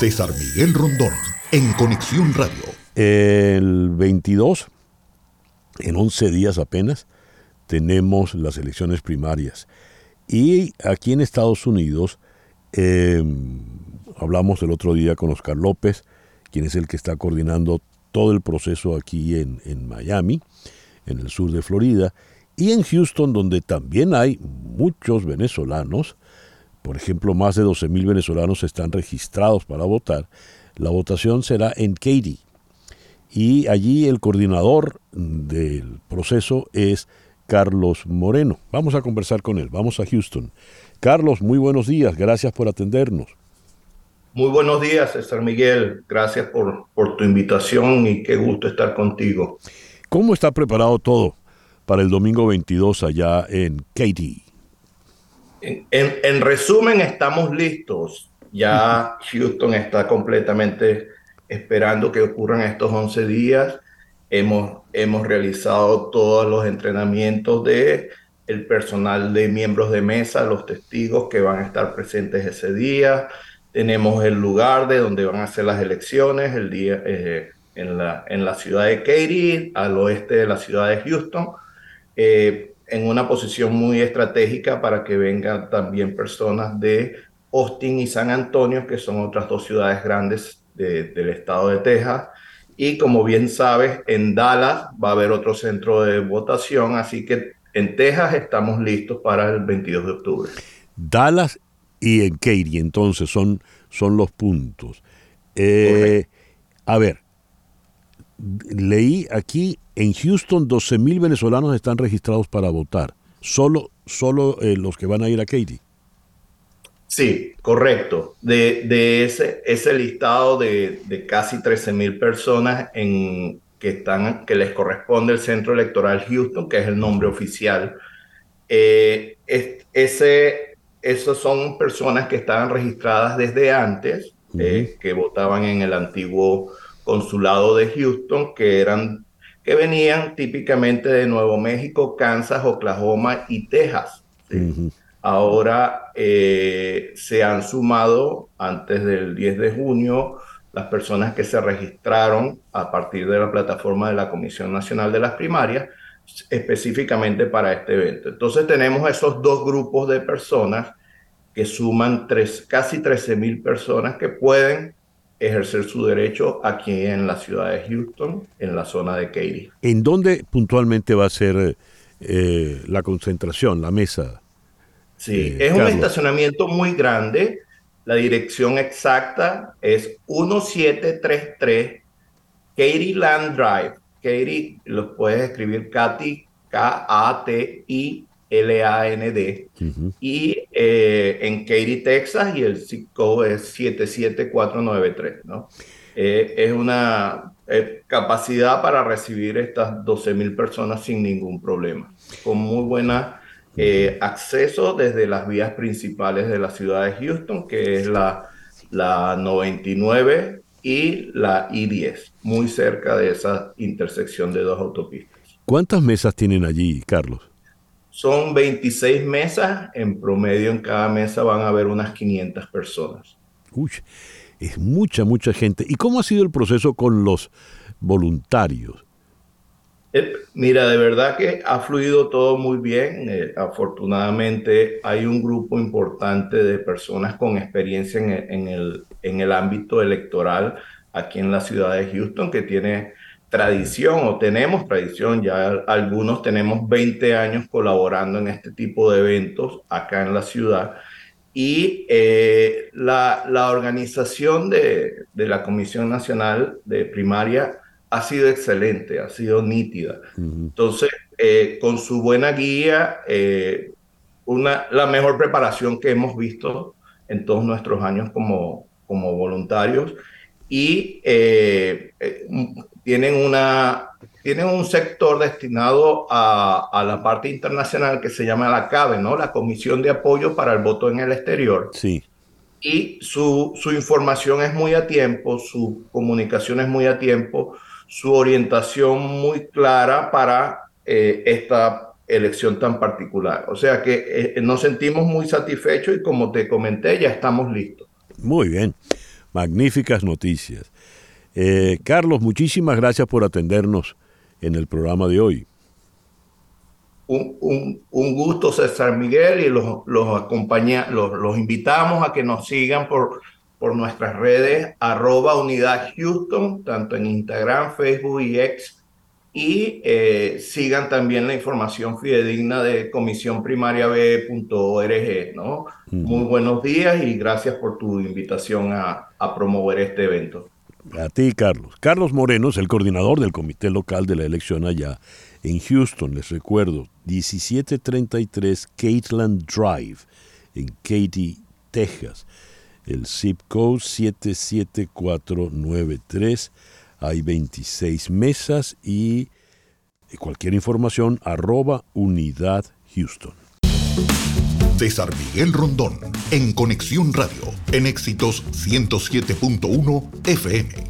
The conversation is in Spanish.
César Miguel Rondón, en Conexión Radio. El 22, en 11 días apenas, tenemos las elecciones primarias. Y aquí en Estados Unidos, em, hablamos el otro día con Oscar López, quien es el que está coordinando todo el proceso aquí en, en Miami, en el sur de Florida, y en Houston, donde también hay muchos venezolanos, por ejemplo, más de 12.000 venezolanos están registrados para votar, la votación será en Katy. Y allí el coordinador del proceso es Carlos Moreno. Vamos a conversar con él, vamos a Houston. Carlos, muy buenos días, gracias por atendernos. Muy buenos días, César Miguel. Gracias por, por tu invitación y qué gusto estar contigo. ¿Cómo está preparado todo para el domingo 22 allá en Katy? En, resumen, estamos listos. Ya Houston está completamente esperando que ocurran estos 11 días. Hemos, hemos realizado todos los entrenamientos de el personal de miembros de mesa, los testigos que van a estar presentes ese día. Tenemos el lugar de donde van a ser las elecciones, el día eh, en, la, en la ciudad de Katy, al oeste de la ciudad de Houston. Eh, en una posición muy estratégica para que vengan también personas de Austin y San Antonio, que son otras dos ciudades grandes del estado de Texas. Y como bien sabes, en Dallas va a haber otro centro de votación, así que en Texas estamos listos para el 22 de octubre. Dallas y en Katy, entonces, son, son los puntos. Eh, a ver, leí aquí en Houston 12.000 venezolanos están registrados para votar. Solo, solo eh, los que van a ir a Katy. Sí, correcto. De, ese, ese listado de, casi 13.000 personas en, que, están, que les corresponde el Centro Electoral Houston, que es el nombre oficial, eh, ese, esas son personas que estaban registradas desde antes, eh, que votaban en el antiguo consulado de Houston, que eran que venían típicamente de Nuevo México, Kansas, Oklahoma y Texas. Ahora eh, se han sumado antes del 10 de junio las personas que se registraron a partir de la plataforma de la Comisión Nacional de las Primarias específicamente para este evento. Entonces tenemos esos dos grupos de personas que suman tres, casi 13 mil personas que pueden ejercer su derecho aquí en la ciudad de Houston, en la zona de Katy. ¿En dónde puntualmente va a ser eh, la concentración, la mesa? Sí, eh, es un estacionamiento muy grande. La dirección exacta es 1733 Katy Land Drive. Katy, lo puedes escribir Katy, K-A-T-I L-A-N-D, y eh, en Katy, Texas, y el zip code es 77493, ¿no? Eh, es una eh, capacidad para recibir estas 12.000 personas sin ningún problema, con muy buena acceso desde las vías principales de la ciudad de Houston, que es la, la 99 y la I-10, muy cerca de esa intersección de dos autopistas. ¿Cuántas mesas tienen allí, Carlos? Son 26 mesas, en promedio en cada mesa van a haber unas 500 personas. Uy, es mucha, mucha gente. ¿Y cómo ha sido el proceso con los voluntarios? Mira, de verdad que ha fluido todo muy bien. Eh, afortunadamente hay un grupo importante de personas con experiencia en el, en el ámbito electoral aquí en la ciudad de Houston que tiene tradición o tenemos tradición, ya algunos tenemos 20 años colaborando en este tipo de eventos acá en la ciudad. Y eh, la, la, organización de, de, la Comisión Nacional de Primaria ha sido excelente, ha sido nítida. Entonces, eh, con su buena guía, eh, una, la mejor preparación que hemos visto en todos nuestros años como, como voluntarios y tienen, una, tienen un sector destinado a, a, la parte internacional que se llama la CABE, ¿no? La Comisión de Apoyo para el Voto en el Exterior. Sí. Y su, su información es muy a tiempo, su comunicación es muy a tiempo, su orientación muy clara para eh, esta elección tan particular. O sea que eh, nos sentimos muy satisfechos y como te comenté, ya estamos listos. Muy bien. Magníficas noticias. Eh, Carlos, muchísimas gracias por atendernos en el programa de hoy. Un, gusto, César Miguel, y los, los, acompaña, los, invitamos a que nos sigan por, por nuestras redes, arroba unidad Houston, tanto en Instagram, Facebook y X y eh, sigan también la información fidedigna de comisionprimariab.org. ¿no? Muy buenos días y gracias por tu invitación a, a, promover este evento. A ti, Carlos. Carlos Moreno es el coordinador del comité local de la elección allá en Houston, les recuerdo, 1733 Caitland Drive, en Katy, Texas. El zip code 77493 hay 26 mesas y cualquier información arroba unidad Houston. César Miguel Rondón, en Conexión Radio, en Éxitos 107.1 FM.